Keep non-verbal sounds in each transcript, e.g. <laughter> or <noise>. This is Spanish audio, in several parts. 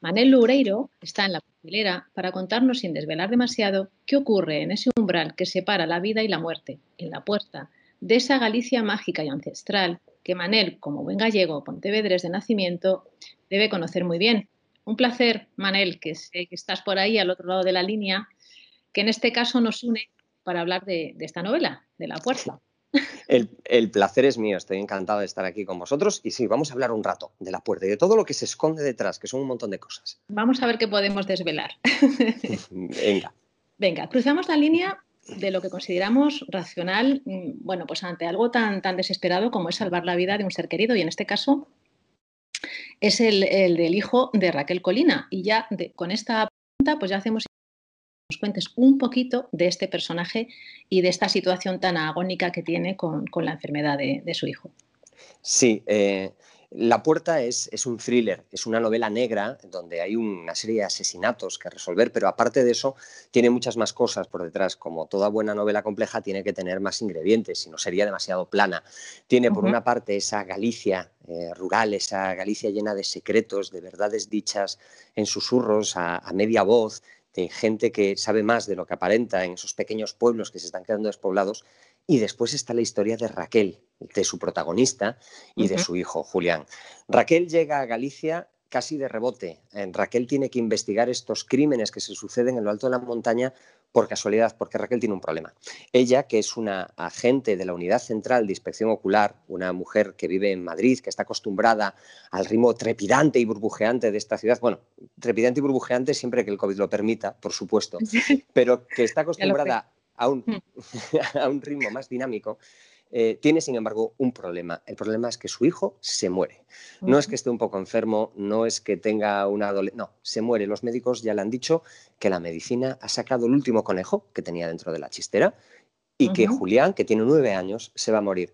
Manel Loureiro está en la papelera para contarnos sin desvelar demasiado qué ocurre en ese umbral que separa la vida y la muerte, en la puerta de esa Galicia mágica y ancestral que Manel, como buen gallego pontevedres de nacimiento, debe conocer muy bien. Un placer, Manel, que sé que estás por ahí al otro lado de la línea, que en este caso nos une para hablar de, de esta novela, de La Puerta. El, placer es mío, estoy encantado de estar aquí con vosotros y sí, vamos a hablar un rato de la puerta y de todo lo que se esconde detrás, que son un montón de cosas. Vamos a ver qué podemos desvelar. <laughs> Venga. Venga, cruzamos la línea de lo que consideramos racional, mm, bueno, pues ante algo tan, tan desesperado como es salvar la vida de un ser querido y en este caso es el, del hijo de Raquel Colina y ya con esta pregunta pues ya hacemos nos cuentes un poquito de este personaje y de esta situación tan agónica que tiene con, la enfermedad de, su hijo. Sí, eh, La Puerta es, es, un thriller, es una novela negra donde hay una serie de asesinatos que resolver, pero aparte de eso tiene muchas más cosas por detrás. Como toda buena novela compleja tiene que tener más ingredientes, si no sería demasiado plana. Tiene por una parte esa Galicia eh, rural, esa Galicia llena de secretos, de verdades dichas en susurros, a media voz, de gente que sabe más de lo que aparenta en esos pequeños pueblos que se están quedando despoblados. Y después está la historia de Raquel, de su protagonista y de su hijo, Julián. Raquel llega a Galicia casi de rebote. Raquel tiene que investigar estos crímenes que se suceden en lo alto de la montaña por casualidad, porque Raquel tiene un problema. Ella, que es una agente de la Unidad Central de Inspección Ocular, una mujer que vive en Madrid, que está acostumbrada al ritmo trepidante y burbujeante de esta ciudad, bueno, trepidante y burbujeante siempre que el COVID lo permita, por supuesto, pero que está <laughs> acostumbrada a un, mm. <laughs> a un ritmo más dinámico, eh, tiene, sin embargo, un problema. El problema es que su hijo se muere. No es que esté un poco enfermo, no es que tenga una No, se muere. Los médicos ya le han dicho que la medicina ha sacado el último conejo que tenía dentro de la chistera y que Julián, que tiene nueve años, se va a morir.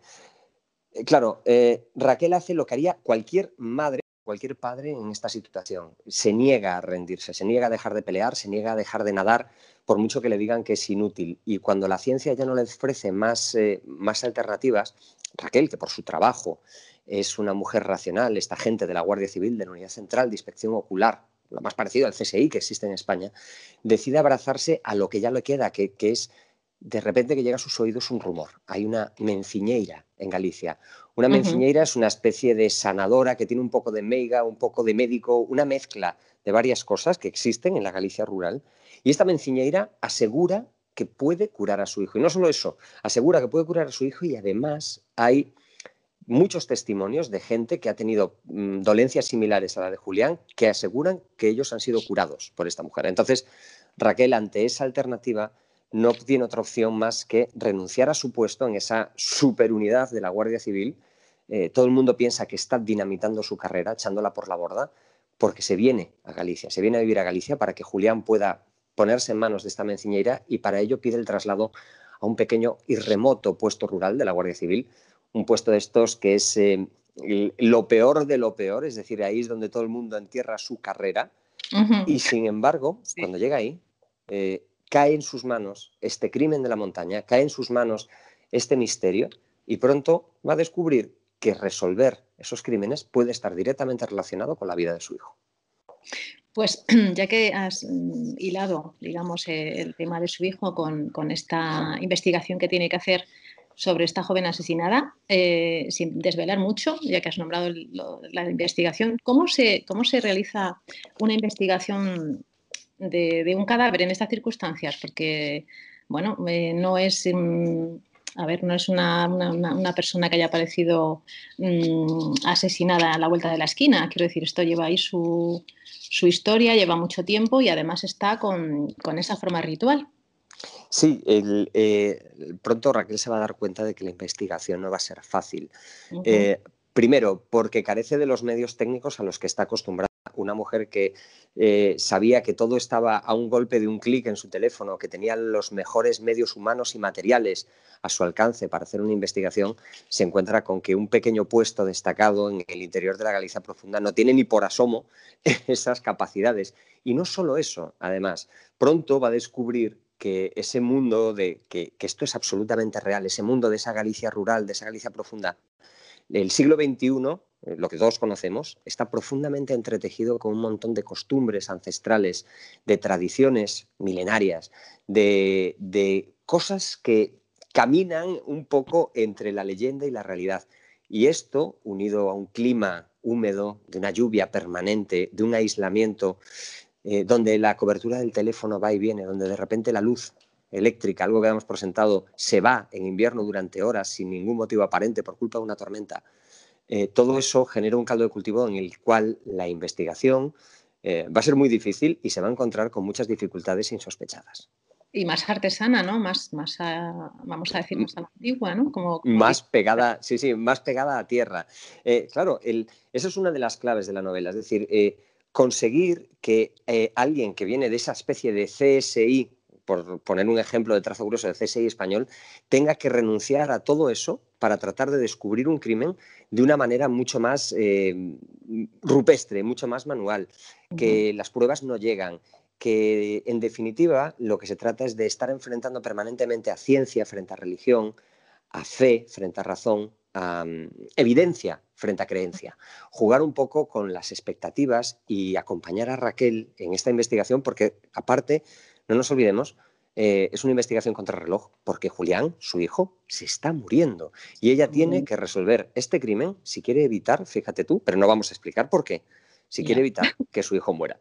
Eh, claro, eh, Raquel hace lo que haría cualquier madre cualquier padre en esta situación. Se niega a rendirse, se niega a dejar de pelear, se niega a dejar de nadar, por mucho que le digan que es inútil. Y cuando la ciencia ya no le ofrece más, eh, más alternativas, Raquel, que por su trabajo es una mujer racional, esta gente de la Guardia Civil, de la Unidad Central de Inspección Ocular, lo más parecido al CSI que existe en España, decide abrazarse a lo que ya le queda, que, que es de repente que llega a sus oídos un rumor. Hay una menciñeira en Galicia. Una menciñeira es una especie de sanadora que tiene un poco de meiga, un poco de médico, una mezcla de varias cosas que existen en la Galicia rural. Y esta menciñeira asegura que puede curar a su hijo. Y no solo eso, asegura que puede curar a su hijo y además hay muchos testimonios de gente que ha tenido mm, dolencias similares a la de Julián que aseguran que ellos han sido curados por esta mujer. Entonces, Raquel, ante esa alternativa, no tiene otra opción más que renunciar a su puesto en esa superunidad de la Guardia Civil. Eh, todo el mundo piensa que está dinamitando su carrera, echándola por la borda, porque se viene a Galicia, se viene a vivir a Galicia para que Julián pueda ponerse en manos de esta menciñeira y para ello pide el traslado a un pequeño y remoto puesto rural de la Guardia Civil, un puesto de estos que es eh, lo peor de lo peor, es decir, ahí es donde todo el mundo entierra su carrera. Y sin embargo, cuando llega ahí, eh, cae en sus manos este crimen de la montaña, cae en sus manos este misterio y pronto va a descubrir que resolver esos crímenes puede estar directamente relacionado con la vida de su hijo. Pues <clears throat> ya que has mm, hilado, digamos, eh, el tema de su hijo con, esta investigación que tiene que hacer sobre esta joven asesinada, eh, sin desvelar mucho, ya que has nombrado la investigación, ¿cómo se, ¿cómo se realiza una investigación de, un cadáver en estas circunstancias, porque, bueno, eh, no es... Mm, a ver, no es una, persona que haya aparecido mm, asesinada a la vuelta de la esquina. Quiero decir, esto lleva ahí su, historia, lleva mucho tiempo y además está con, esa forma ritual. Sí, eh, pronto Raquel se va a dar cuenta de que la investigación no va a ser fácil. Eh, primero, porque carece de los medios técnicos a los que está acostumbrada una mujer que eh, sabía que todo estaba a un golpe de un clic en su teléfono, que tenía los mejores medios humanos y materiales a su alcance para hacer una investigación, se encuentra con que un pequeño puesto destacado en el interior de la Galicia profunda no tiene ni por asomo <laughs> esas capacidades. Y no solo eso, además, pronto va a descubrir que ese mundo de que, que esto es absolutamente real, ese mundo de esa Galicia rural, de esa Galicia profunda, el siglo XXI lo que todos conocemos, está profundamente entretejido con un montón de costumbres ancestrales, de tradiciones milenarias, de, de cosas que caminan un poco entre la leyenda y la realidad. Y esto, unido a un clima húmedo, de una lluvia permanente, de un aislamiento, eh, donde la cobertura del teléfono va y viene, donde de repente la luz eléctrica, algo que habíamos presentado, se va en invierno durante horas sin ningún motivo aparente por culpa de una tormenta, eh, todo eso genera un caldo de cultivo en el cual la investigación eh, va a ser muy difícil y se va a encontrar con muchas dificultades insospechadas y más artesana, ¿no? Más, más vamos a decir, más antigua, ¿no? Como, más pegada, sí, sí, más pegada a tierra. Eh, claro, el, eso es una de las claves de la novela, es decir, conseguir que alguien que viene de esa especie de CSI, por poner un ejemplo de trazo grueso de CSI español, tenga que renunciar a todo eso para tratar de descubrir un crimen de una manera mucho más rupestre, mucho más manual, que las pruebas no llegan, que en definitiva lo que se trata es de estar enfrentando permanentemente a ciencia frente a religión, a fe frente a razón, a mm, evidencia frente a creencia. Jugar un poco con las expectativas y acompañar a Raquel en esta investigación porque aparte, no nos olvidemos, eh, es una investigación contra reloj porque Julián, su hijo, se está muriendo y ella tiene que resolver este crimen si quiere evitar, fíjate tú, pero no vamos a explicar por qué, si quiere evitar <laughs> que su hijo muera.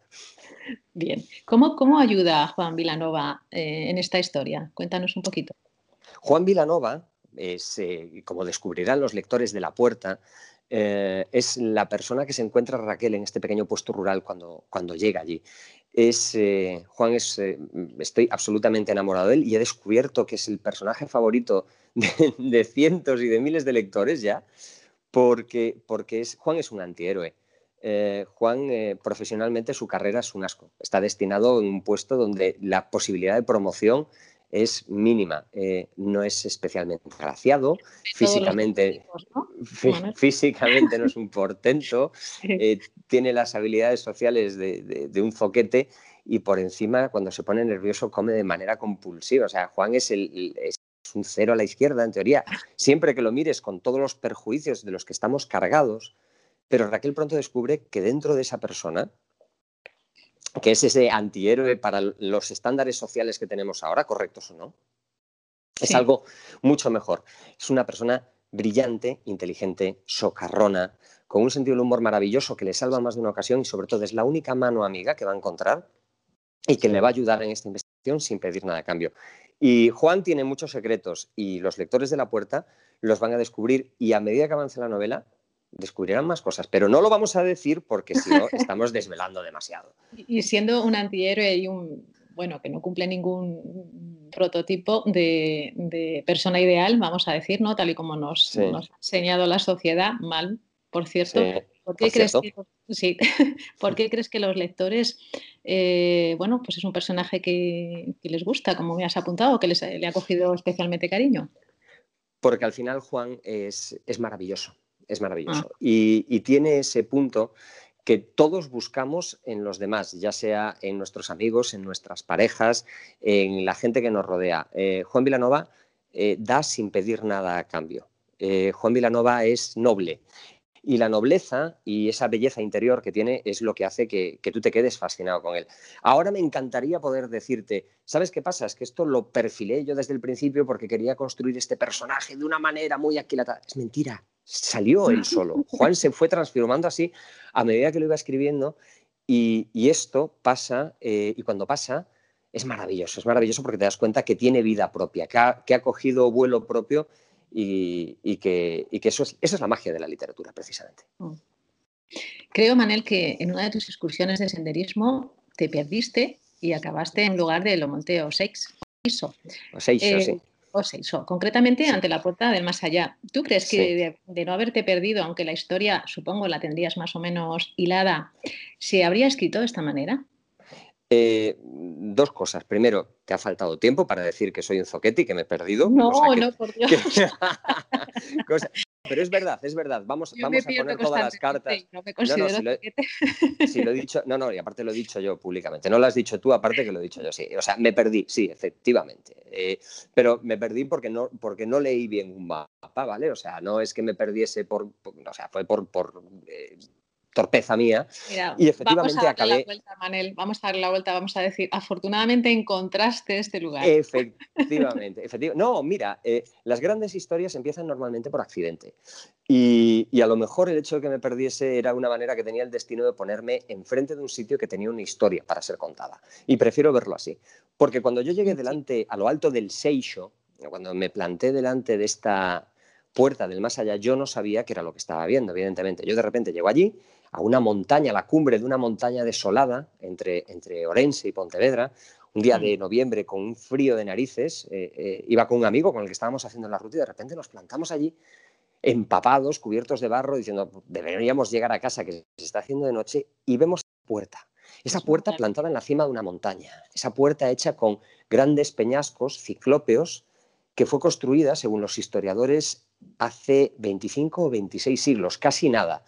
Bien. ¿Cómo, cómo ayuda Juan Vilanova eh, en esta historia? Cuéntanos un poquito. Juan Vilanova es, eh, como descubrirán los lectores de La Puerta, eh, es la persona que se encuentra Raquel en este pequeño puesto rural cuando, cuando llega allí. Es, Juan es, estoy absolutamente enamorado de él y he descubierto que es el personaje favorito <laughs> de, cientos y de miles de lectores ya, porque, porque es, Juan es un antihéroe. Eh, Juan, eh, profesionalmente su carrera es un asco. Está destinado en un puesto donde la posibilidad de promoción es mínima. Eh, no es especialmente graciado, físicamente, ¿no? <laughs> físicamente no es un portento, <laughs> tiene las habilidades sociales de, un zoquete y por encima, cuando se pone nervioso, come de manera compulsiva. O sea, Juan es, es un cero a la izquierda, en teoría. Siempre que lo mires con todos los perjuicios de los que estamos cargados, pero Raquel pronto descubre que dentro de esa persona, que es ese antihéroe para los estándares sociales que tenemos ahora, correctos o no, es algo mucho mejor. Es una persona brillante, inteligente, socarrona, con un sentido del humor maravilloso que le salva más de una ocasión y sobre todo es la única mano amiga que va a encontrar y que le va a ayudar en esta investigación sin pedir nada a cambio. Y Juan tiene muchos secretos y los lectores de la puerta los van a descubrir y a medida que avance la novela descubrirán más cosas, pero no lo vamos a decir porque si no <laughs> estamos desvelando demasiado. Y siendo un antihéroe y un, bueno, que no cumple ningún prototipo de, persona ideal, vamos a decir, ¿no? Tal y como nos, ha enseñado la sociedad, mal, por cierto. ¿Por, qué crees Que, sí. <laughs> ¿Por qué crees que los lectores, eh, bueno, pues es un personaje que, les gusta, como me has apuntado, que les, le ha cogido especialmente cariño? Porque al final Juan es, es maravilloso es maravilloso. Ah. Y, tiene ese punto que todos buscamos en los demás, ya sea en nuestros amigos, en nuestras parejas, en la gente que nos rodea. Eh, Juan Vilanova eh, da sin pedir nada a cambio. Eh, Juan Vilanova es noble y la nobleza y esa belleza interior que tiene es lo que hace que, tú te quedes fascinado con él. Ahora me encantaría poder decirte, ¿sabes qué pasa? Es que esto lo perfilé yo desde el principio porque quería construir este personaje de una manera muy aquilatada. Es mentira, salió él solo. Juan se fue transformando así a medida que lo iba escribiendo y, esto pasa, eh, y cuando pasa, es maravilloso, es maravilloso porque te das cuenta que tiene vida propia, que ha, que ha cogido vuelo propio y, que, eso, es, esa es la magia de la literatura, precisamente. Mm. Creo, Manel, que en una de tus excursiones de senderismo te perdiste y acabaste en lugar de Lo Monte Oseix. Oseixo, eh, sí. Oseixo, concretamente ante la puerta del más allá. ¿Tú crees que de, no haberte perdido, aunque la historia supongo la tendrías más o menos hilada, se habría escrito de esta manera? Eh, dos cosas. Primero, te ha faltado tiempo para decir que soy un zoquete y que me he perdido. No, no, por Dios. <laughs> pero es verdad, es verdad. Vamos, vamos a poner todas las cartas. No me considero no, <laughs> si lo, he dicho, no, no, y aparte lo he dicho yo públicamente. No lo has dicho tú, aparte que lo he dicho yo, sí. O sea, me perdí, sí, efectivamente. Eh, pero me perdí porque no, porque no leí bien un mapa, ¿vale? O sea, no es que me perdiese por, o sea, fue por, por eh, torpeza mía. y efectivamente vamos a acabé. La vuelta, Manel, vamos a darle la vuelta, vamos a decir, afortunadamente encontraste este lugar. Efectivamente, efectivamente. No, mira, eh, las grandes historias empiezan normalmente por accidente. Y, a lo mejor el hecho de que me perdiese era una manera que tenía el destino de ponerme enfrente de un sitio que tenía una historia para ser contada. Y prefiero verlo así. Porque cuando yo llegué delante, a lo alto del Seixo, cuando me planté delante de esta puerta del más allá, yo no sabía qué era lo que estaba viendo, evidentemente. Yo de repente llego allí a una montaña, a la cumbre de una montaña desolada entre, entre Orense y Pontevedra, un día de mm. noviembre con un frío de narices, eh, eh, iba con un amigo con el que estábamos haciendo la ruta y de repente nos plantamos allí empapados, cubiertos de barro, diciendo, deberíamos llegar a casa que se está haciendo de noche y vemos la puerta. Esa puerta plantada en la cima de una montaña, esa puerta hecha con grandes peñascos ciclópeos que fue construida, según los historiadores, hace 25 o 26 siglos, casi nada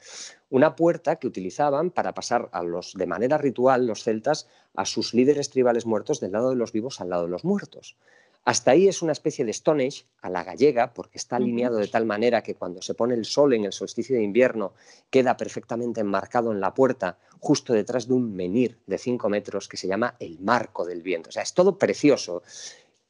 una puerta que utilizaban para pasar a los, de manera ritual los celtas a sus líderes tribales muertos del lado de los vivos al lado de los muertos. Hasta ahí es una especie de Stone Age a la gallega, porque está alineado de tal manera que cuando se pone el sol en el solsticio de invierno queda perfectamente enmarcado en la puerta, justo detrás de un menir de 5 metros que se llama el marco del viento. O sea, es todo precioso.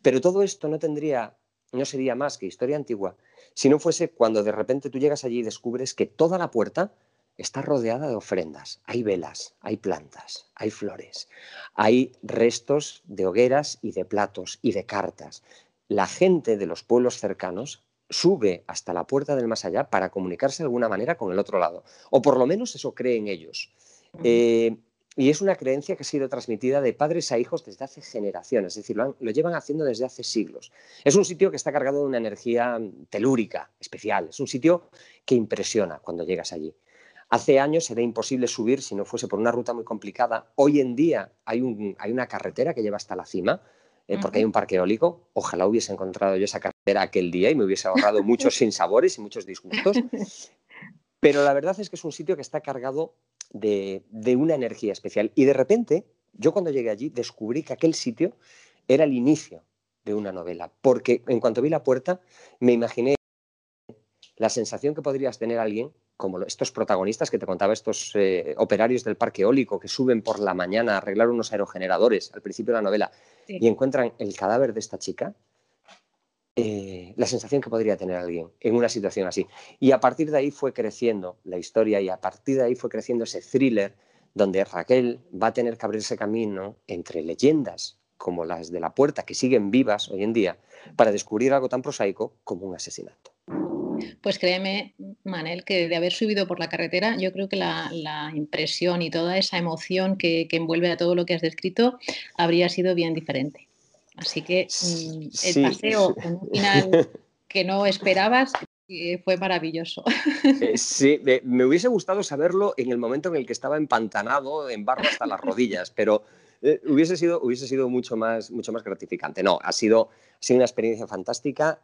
Pero todo esto no tendría, no sería más que historia antigua si no fuese cuando de repente tú llegas allí y descubres que toda la puerta está rodeada de ofrendas. Hay velas, hay plantas, hay flores, hay restos de hogueras y de platos y de cartas. La gente de los pueblos cercanos sube hasta la puerta del más allá para comunicarse de alguna manera con el otro lado. O por lo menos eso creen ellos. Eh, y es una creencia que ha sido transmitida de padres a hijos desde hace generaciones, es decir, lo, lo, llevan haciendo desde hace siglos. Es un sitio que está cargado de una energía telúrica especial, es un sitio que impresiona cuando llegas allí. Hace años era imposible subir si no fuese por una ruta muy complicada. Hoy en día hay, una carretera que lleva hasta la cima, eh, porque hay un parque eólico. Ojalá hubiese encontrado yo esa carretera aquel día y me hubiese ahorrado <laughs> muchos sinsabores y muchos disgustos. <laughs> Pero la verdad es que es un sitio que está cargado de, una energía especial. Y de repente, yo cuando llegué allí descubrí que aquel sitio era el inicio de una novela, porque en cuanto vi la puerta me imaginé la sensación que podrías tener alguien como estos protagonistas que te contaba, estos eh, operarios del parque eólico que suben por la mañana a arreglar unos aerogeneradores al principio de la novela y encuentran el cadáver de esta chica, eh, la sensación que podría tener alguien en una situación así. Y a partir de ahí fue creciendo la historia y a partir de ahí fue creciendo ese thriller donde Raquel va a tener que abrirse camino entre leyendas como las de la puerta que siguen vivas hoy en día para descubrir algo tan prosaico como un asesinato. Pues créeme, Manel, que de haber subido por la carretera, yo creo que la, impresión y toda esa emoción que, envuelve a todo lo que has descrito habría sido bien diferente. Así que mm, el paseo <laughs> en un final que no esperabas eh, fue maravilloso. Eh, sí, me, hubiese gustado saberlo en el momento en el que estaba empantanado en barro hasta las rodillas, pero eh, hubiese, sido, hubiese sido mucho más, mucho más gratificante. No, ha sido, sido una experiencia fantástica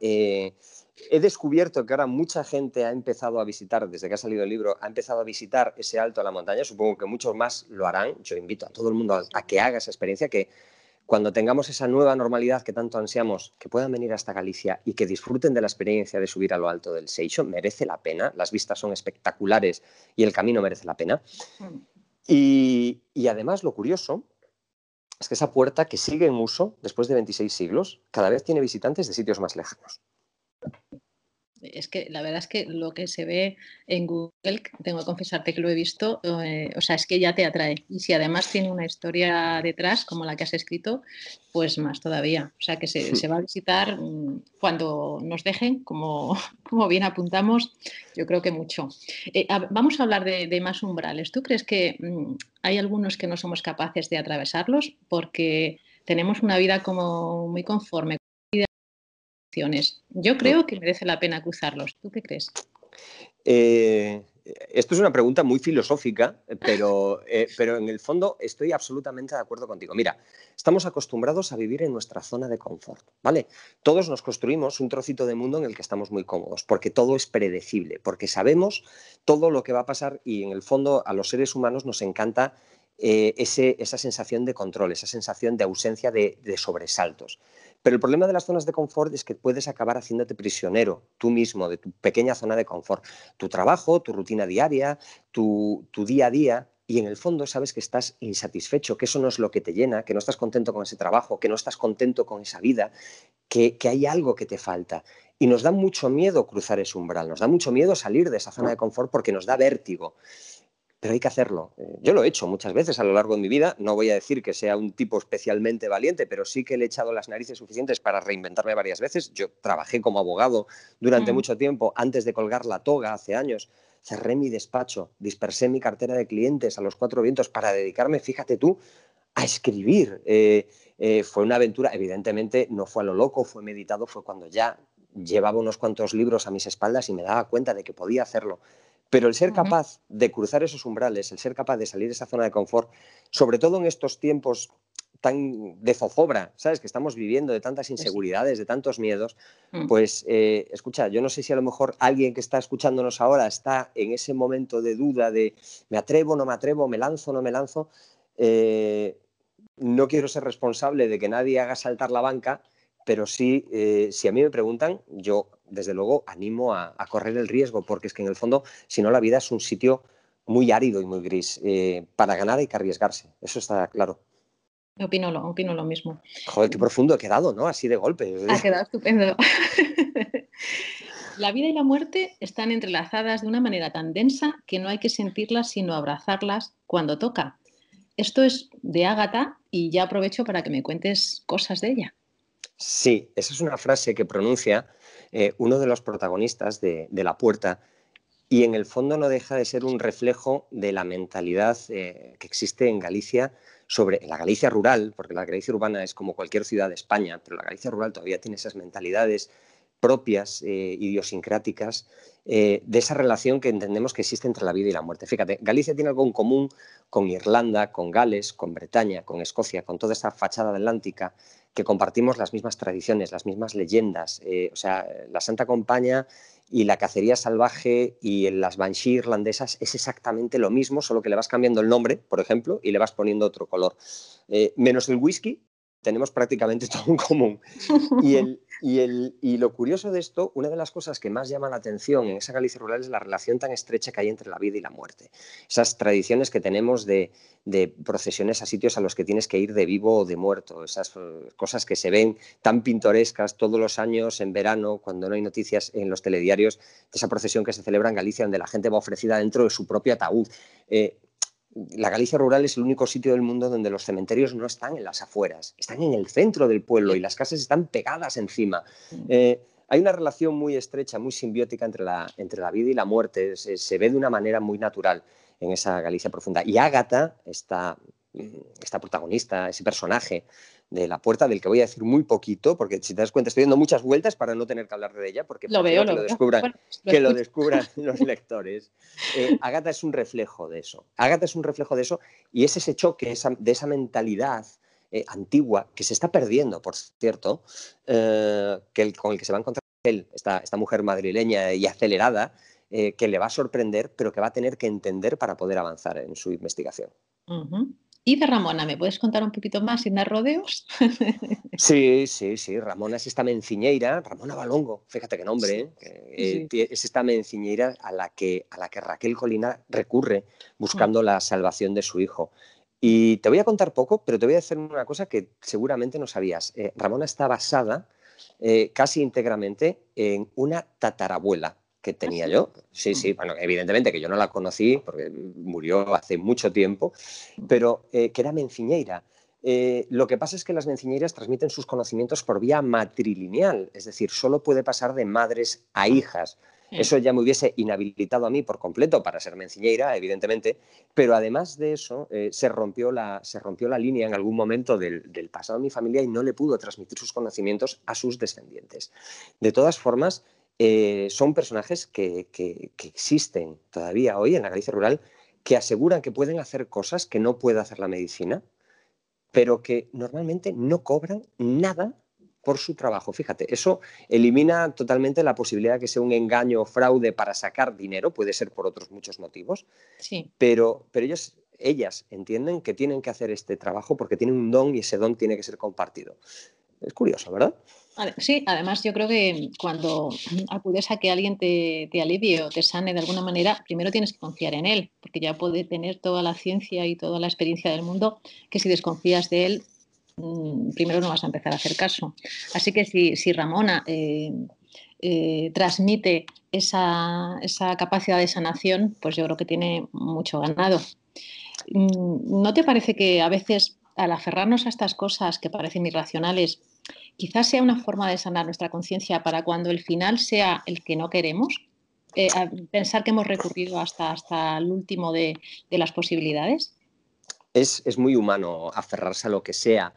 he descubierto que ahora mucha gente ha empezado a visitar, desde que ha salido el libro, ha empezado a visitar ese alto a la montaña. Supongo que muchos más lo harán. Yo invito a todo el mundo a, que haga esa experiencia, que cuando tengamos esa nueva normalidad que tanto ansiamos, que puedan venir hasta Galicia y que disfruten de la experiencia de subir a lo alto del Seixo, merece la pena. Las vistas son espectaculares y el camino merece la pena. Mm. Y, y además lo curioso es que esa puerta que sigue en uso después de 26 siglos, cada vez tiene visitantes de sitios más lejanos es que la verdad es que lo que se ve en Google, tengo que confesarte que lo he visto, eh, o sea, es que ya te atrae. Y si además tiene una historia detrás, como la que has escrito, pues más todavía. O sea, que se, va a visitar mm, cuando nos dejen, como, <laughs> como bien apuntamos, yo creo que mucho. Eh, vamos a hablar de, más umbrales. ¿Tú crees que mm, hay algunos que no somos capaces de atravesarlos porque tenemos una vida como muy conforme? Yo creo que merece la pena cruzarlos. ¿Tú qué crees? Eh, esto es una pregunta muy filosófica, pero, eh, pero en el fondo estoy absolutamente de acuerdo contigo. Mira, estamos acostumbrados a vivir en nuestra zona de confort, ¿vale? Todos nos construimos un trocito de mundo en el que estamos muy cómodos, porque todo es predecible, porque sabemos todo lo que va a pasar y en el fondo a los seres humanos nos encanta eh, esa sensación de control, esa sensación de ausencia de sobresaltos. Pero el problema de las zonas de confort es que puedes acabar haciéndote prisionero tú mismo de tu pequeña zona de confort. Tu trabajo, tu rutina diaria, tu, día a día, y en el fondo sabes que estás insatisfecho, que eso no es lo que te llena, que no estás contento con ese trabajo, que no estás contento con esa vida, que, hay algo que te falta. Y nos da mucho miedo cruzar ese umbral, nos da mucho miedo salir de esa zona de confort porque nos da vértigo pero hay que hacerlo. Eh, yo lo he hecho muchas veces a lo largo de mi vida, no voy a decir que sea un tipo especialmente valiente, pero sí que le he echado las narices suficientes para reinventarme varias veces. Yo trabajé como abogado durante mm. mucho tiempo, antes de colgar la toga hace años, cerré mi despacho, dispersé mi cartera de clientes a los cuatro vientos para dedicarme, fíjate tú, a escribir. Eh, eh, fue una aventura, evidentemente no fue a lo loco, fue meditado, fue cuando ya llevaba unos cuantos libros a mis espaldas y me daba cuenta de que podía hacerlo. Pero el ser capaz de cruzar esos umbrales, el ser capaz de salir de esa zona de confort, sobre todo en estos tiempos tan de zozobra, ¿sabes? Que estamos viviendo de tantas pues inseguridades, de tantos miedos, mm. pues eh, escucha, yo no sé si a lo mejor alguien que está escuchándonos ahora está en ese momento de duda de me atrevo, no me atrevo, me lanzo, no me lanzo. Eh, no quiero ser responsable de que nadie haga saltar la banca, pero sí, eh, si a mí me preguntan, yo desde luego animo a, correr el riesgo, porque es que en el fondo, si no, la vida es un sitio muy árido y muy gris. Eh, para ganar hay que arriesgarse, eso está claro. Opino lo, opino lo mismo. Joder, qué profundo he quedado, ¿no? Así de golpe. Ha quedado estupendo. <laughs> la vida y la muerte están entrelazadas de una manera tan densa que no hay que sentirlas sino abrazarlas cuando toca. Esto es de Ágata y ya aprovecho para que me cuentes cosas de ella. Sí, esa es una frase que pronuncia eh, uno de los protagonistas de, La Puerta y en el fondo no deja de ser un reflejo de la mentalidad eh, que existe en Galicia sobre la Galicia rural, porque la Galicia urbana es como cualquier ciudad de España, pero la Galicia rural todavía tiene esas mentalidades propias, eh, idiosincráticas, de esa relación que entendemos que existe entre la vida y la muerte. Fíjate, Galicia tiene algo en común con Irlanda, con Gales, con Bretaña, con Escocia, con toda esta fachada atlántica que compartimos las mismas tradiciones, las mismas leyendas. Eh, o sea, la Santa Compaña y la cacería salvaje y las banshee irlandesas es exactamente lo mismo, solo que le vas cambiando el nombre, por ejemplo, y le vas poniendo otro color. Eh, menos el whisky, tenemos prácticamente <laughs> todo en común. Y, el, y, el, y, lo curioso de esto, una de las cosas que más llama la atención en esa Galicia rural es la relación tan estrecha que hay entre la vida y la muerte. Esas tradiciones que tenemos de, de procesiones a sitios a los que tienes que ir de vivo o de muerto, esas eh, cosas que se ven tan pintorescas todos los años en verano, cuando no hay noticias en los telediarios, esa procesión que se celebra en Galicia, donde la gente va ofrecida dentro de su propio ataúd. Eh, la Galicia rural es el único sitio del mundo donde los cementerios no están en las afueras, están en el centro del pueblo y las casas están pegadas encima. Eh, hay una relación muy estrecha, muy simbiótica entre la, entre la vida y la muerte, se, ve de una manera muy natural en esa Galicia profunda. Y Ágata, esta, esta protagonista, ese personaje, de la puerta, del que voy a decir muy poquito, porque si te das cuenta estoy dando muchas vueltas para no tener que hablar de ella, porque lo veo, que, lo, descubran, que lo descubran <laughs> los lectores. Eh, Agatha es un reflejo de eso. Agatha es un reflejo de eso y es ese choque de esa mentalidad eh, antigua que se está perdiendo, por cierto, eh, que con el que se va a encontrar él, esta, esta mujer madrileña y acelerada, que le va a sorprender, pero que va a tener que entender para poder avanzar en su investigación. Y de Ramona, ¿me puedes contar un poquito más sin dar rodeos? <laughs> Sí, sí, sí. Ramona es esta menciñeira, Ramona Balongo, fíjate qué nombre, ¿eh? Eh, es esta menciñeira a la, que, a la que Raquel Colina recurre buscando mm. la salvación de su hijo. Y te voy a contar poco, pero te voy a decir una cosa que seguramente no sabías. Eh, Ramona está basada casi íntegramente en una tatarabuela que ¿Ah, tenía yo. Sí, sí, bueno, evidentemente que yo no la conocí porque murió hace mucho tiempo, pero eh, que era menciñeira. Eh, lo que pasa es que las menciñeiras transmiten sus conocimientos por vía matrilineal, es decir, solo puede pasar de madres a hijas. Eso ya me hubiese inhabilitado a mí por completo para ser menciñeira, evidentemente, pero además de eso eh, se, rompió la, se rompió la línea en algún momento del, del, pasado de mi familia y no le pudo transmitir sus conocimientos a sus descendientes. De todas formas, eh, son personajes que, existen todavía hoy en la Galicia rural que aseguran que pueden hacer cosas que no puede hacer la medicina, pero que normalmente no cobran nada por su trabajo. Fíjate, eso elimina totalmente la posibilidad de que sea un engaño o fraude para sacar dinero, puede ser por otros muchos motivos, sí. pero, pero ellos, ellas entienden que tienen que hacer este trabajo porque tienen un don y ese don tiene que ser compartido. Es curioso, ¿verdad? Sí, además yo creo que cuando acudes a que alguien te, alivie o te sane de alguna manera, primero tienes que confiar en él, porque ya puede tener toda la ciencia y toda la experiencia del mundo, que si desconfías de él, mm, primero no vas a empezar a hacer caso. Así que si, si Ramona eh, eh, transmite esa, esa capacidad de sanación, pues yo creo que tiene mucho ganado. Mm, ¿No te parece que a veces al aferrarnos a estas cosas que parecen irracionales, quizás sea una forma de sanar nuestra conciencia para cuando el final sea el que no queremos. Eh, pensar que hemos recurrido hasta, hasta el último de, las posibilidades. Es, muy humano aferrarse a lo que sea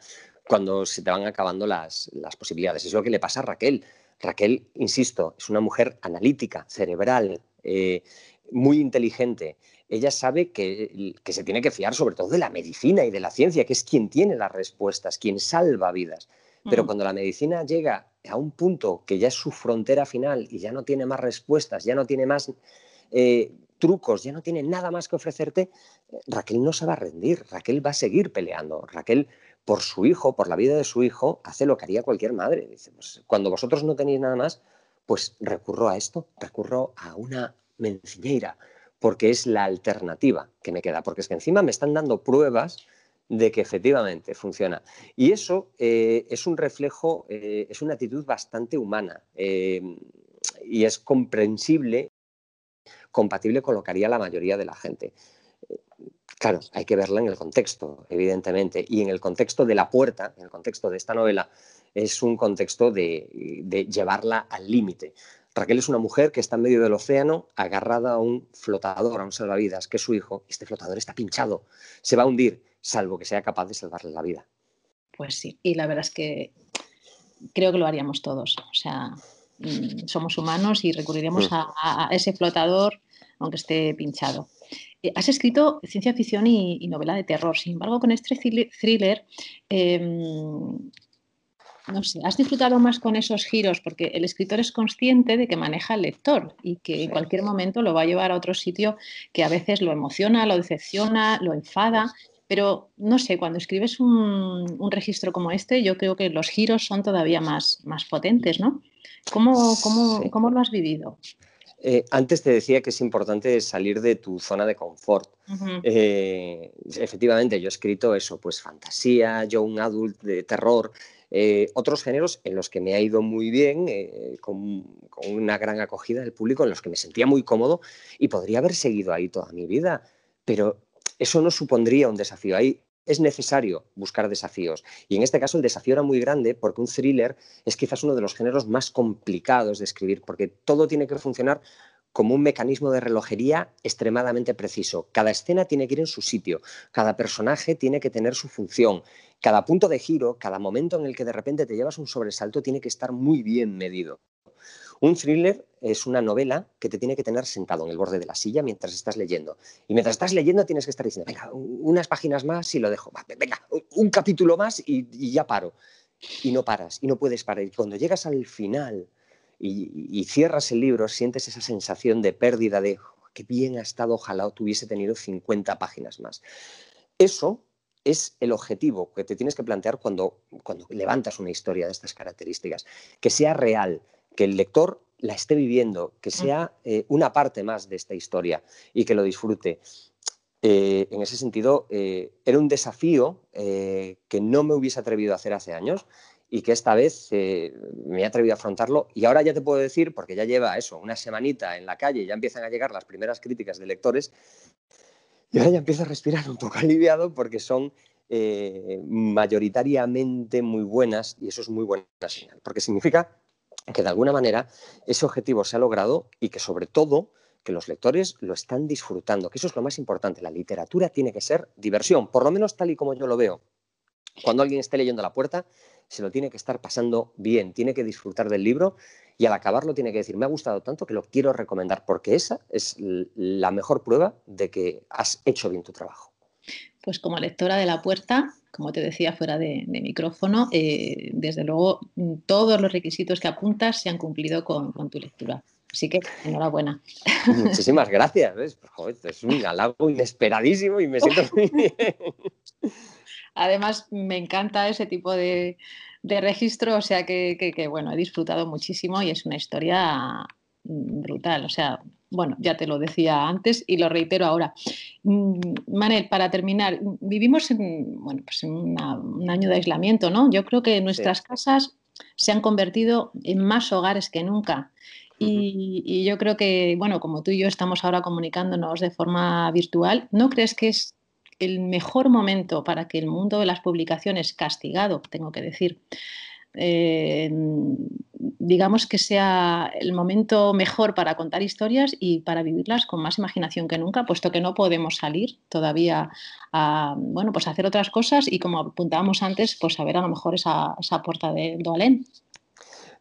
cuando se te van acabando las, posibilidades. Es lo que le pasa a Raquel. Raquel, insisto, es una mujer analítica, cerebral, eh, muy inteligente. Ella sabe que, que, se tiene que fiar sobre todo de la medicina y de la ciencia, que es quien tiene las respuestas, quien salva vidas. Pero cuando la medicina llega a un punto que ya es su frontera final y ya no tiene más respuestas, ya no tiene más eh, trucos, ya no tiene nada más que ofrecerte, eh, Raquel no se va a rendir, Raquel va a seguir peleando. Raquel, por su hijo, por la vida de su hijo, hace lo que haría cualquier madre. Dice, pues, cuando vosotros no tenéis nada más, pues recurro a esto, recurro a una menciñeira, porque es la alternativa que me queda, porque es que encima me están dando pruebas de que efectivamente funciona. Y eso eh, es un reflejo, eh, es una actitud bastante humana eh, y es comprensible, compatible con lo que haría la mayoría de la gente. Claro, hay que verla en el contexto, evidentemente, y en el contexto de la puerta, en el contexto de esta novela, es un contexto de, de llevarla al límite. Raquel es una mujer que está en medio del océano, agarrada a un flotador, a un salvavidas, que es su hijo. Este flotador está pinchado, se va a hundir salvo que sea capaz de salvarle la vida. Pues sí, y la verdad es que creo que lo haríamos todos. O sea, mm, somos humanos y recurriremos mm. a, ese flotador aunque esté pinchado. Eh, has escrito ciencia ficción y, novela de terror. Sin embargo, con este thriller, em, no sé, has disfrutado más con esos giros porque el escritor es consciente de que maneja al lector y que en cualquier momento lo va a llevar a otro sitio que a veces lo emociona, lo decepciona, lo enfada pero no sé, cuando escribes un, registro como este, yo creo que los giros son todavía más, más potentes, ¿no? ¿Cómo, cómo, lo has vivido? Eh, antes te decía que es importante salir de tu zona de confort. Eh, efectivamente, yo he escrito eso, pues fantasía, yo un adult de terror, eh, otros géneros en los que me ha ido muy bien, con, con, una gran acogida del público, en los que me sentía muy cómodo y podría haber seguido ahí toda mi vida, pero eso no supondría un desafío. Ahí es necesario buscar desafíos. Y en este caso el desafío era muy grande porque un thriller es quizás uno de los géneros más complicados de escribir, porque todo tiene que funcionar como un mecanismo de relojería extremadamente preciso. Cada escena tiene que ir en su sitio, cada personaje tiene que tener su función, cada punto de giro, cada momento en el que de repente te llevas un sobresalto tiene que estar muy bien medido. Un thriller es una novela que te tiene que tener sentado en el borde de la silla mientras estás leyendo. Y mientras estás leyendo tienes que estar diciendo, venga, unas páginas más y lo dejo. Venga, un capítulo más y, ya paro. Y no paras, y no puedes parar. Y cuando llegas al final y, cierras el libro, sientes esa sensación de pérdida, de qué bien ha estado, ojalá tuviese tenido 50 páginas más. Eso es el objetivo que te tienes que plantear cuando, cuando levantas una historia de estas características, que sea real, que el lector la esté viviendo, que sea eh, una parte más de esta historia y que lo disfrute. Eh, en ese sentido, eh, era un desafío que no me hubiese atrevido a hacer hace años y que esta vez me he atrevido a afrontarlo. Y ahora ya te puedo decir, porque ya lleva eso, una semanita en la calle, ya empiezan a llegar las primeras críticas de lectores, y ahora ya empiezo a respirar un poco <laughs> aliviado porque son mayoritariamente muy buenas y eso es muy buena señal, porque significa que de alguna manera ese objetivo se ha logrado y que sobre todo que los lectores lo están disfrutando, que eso es lo más importante. La literatura tiene que ser diversión, por lo menos tal y como yo lo veo. Cuando alguien esté leyendo la puerta, se lo tiene que estar pasando bien, tiene que disfrutar del libro y al acabarlo tiene que decir, me ha gustado tanto que lo quiero recomendar, porque esa es la mejor prueba de que has hecho bien tu trabajo. Pues como lectora de la puerta, como te decía fuera de, micrófono, eh, desde luego todos los requisitos que apuntas se han cumplido con, tu lectura. Así que enhorabuena. Muchísimas gracias. Pues, es un halago inesperadísimo y me siento muy <laughs> bien. Además, me encanta ese tipo de, registro, o sea que, bueno, he disfrutado muchísimo y es una historia brutal. O sea, bueno, ya te lo decía antes y lo reitero ahora. Mm, Manel, para terminar, vivimos en, bueno, pues en un año de aislamiento, ¿no? Yo creo que nuestras casas se han convertido en más hogares que nunca. Y, y, yo creo que, bueno, como tú y yo estamos ahora comunicándonos de forma virtual, ¿no crees que es el mejor momento para que el mundo de las publicaciones, castigado, tengo que decir, eh, digamos que sea el momento mejor para contar historias y para vivirlas con más imaginación que nunca, puesto que no podemos salir todavía a, bueno, pues hacer otras cosas y como apuntábamos antes, pues a ver a lo mejor esa, puerta de Doalén.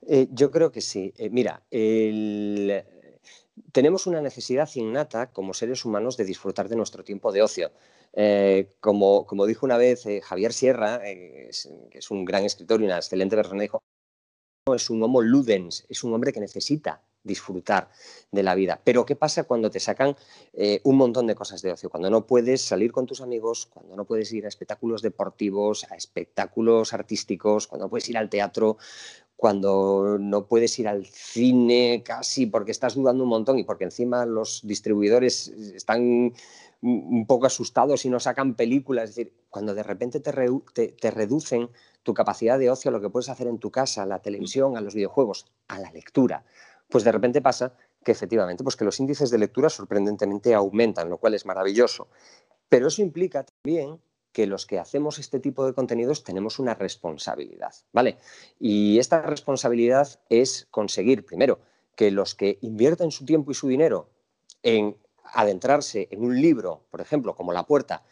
Eh, yo creo que sí. Eh, mira, tenemos una necesidad innata como seres humanos de disfrutar de nuestro tiempo de ocio. Eh, como, como, dijo una vez eh, Javier Sierra, eh, que es un gran escritor y una excelente persona, dijo, es un homo ludens, es un hombre que necesita disfrutar de la vida. Pero ¿qué pasa cuando te sacan un montón de cosas de ocio? Cuando no puedes salir con tus amigos, cuando no puedes ir a espectáculos deportivos, a espectáculos artísticos, cuando no puedes ir al teatro, cuando no puedes ir al cine casi porque estás dudando un montón y porque encima los distribuidores están un poco asustados y no sacan películas. Es decir, cuando de repente te, te, reducen tu capacidad de ocio a lo que puedes hacer en tu casa, a la televisión, a los videojuegos, a la lectura, pues de repente pasa que efectivamente pues que los índices de lectura sorprendentemente aumentan, lo cual es maravilloso. Pero eso implica también que los que hacemos este tipo de contenidos tenemos una responsabilidad, ¿vale? Y esta responsabilidad es conseguir, primero, que los que invierten su tiempo y su dinero en adentrarse en un libro, por ejemplo, como La Puerta,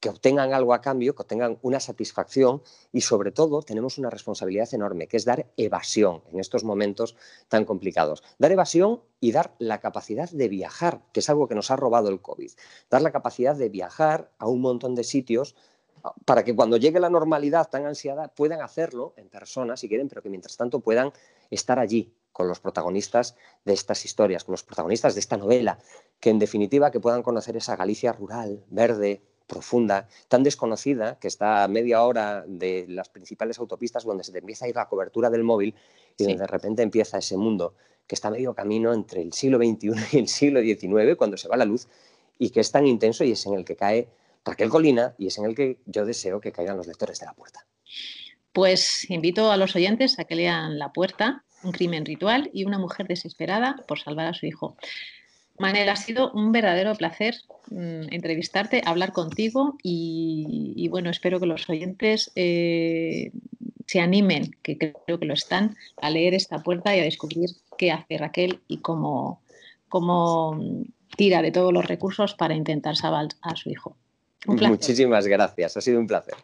que obtengan algo a cambio, que obtengan una satisfacción y sobre todo tenemos una responsabilidad enorme, que es dar evasión en estos momentos tan complicados. Dar evasión y dar la capacidad de viajar, que es algo que nos ha robado el COVID. Dar la capacidad de viajar a un montón de sitios para que cuando llegue la normalidad tan ansiada puedan hacerlo en persona si quieren, pero que mientras tanto puedan estar allí con los protagonistas de estas historias, con los protagonistas de esta novela, que en definitiva que puedan conocer esa Galicia rural, verde, profunda, tan desconocida, que está a media hora de las principales autopistas donde se te empieza a ir la cobertura del móvil y donde de repente empieza ese mundo que está a medio camino entre el siglo XXI y el siglo XIX, cuando se va la luz, y que es tan intenso y es en el que cae Raquel Colina y es en el que yo deseo que caigan los lectores de la puerta. Pues invito a los oyentes a que lean La Puerta, un crimen ritual y una mujer desesperada por salvar a su hijo. Manel, ha sido un verdadero placer mm, entrevistarte, hablar contigo y, bueno, espero que los oyentes eh, se animen, que creo que lo están, a leer esta puerta y a descubrir qué hace Raquel y cómo, cómo mm, tira de todos los recursos para intentar salvar a su hijo. Muchísimas gracias, ha sido un placer.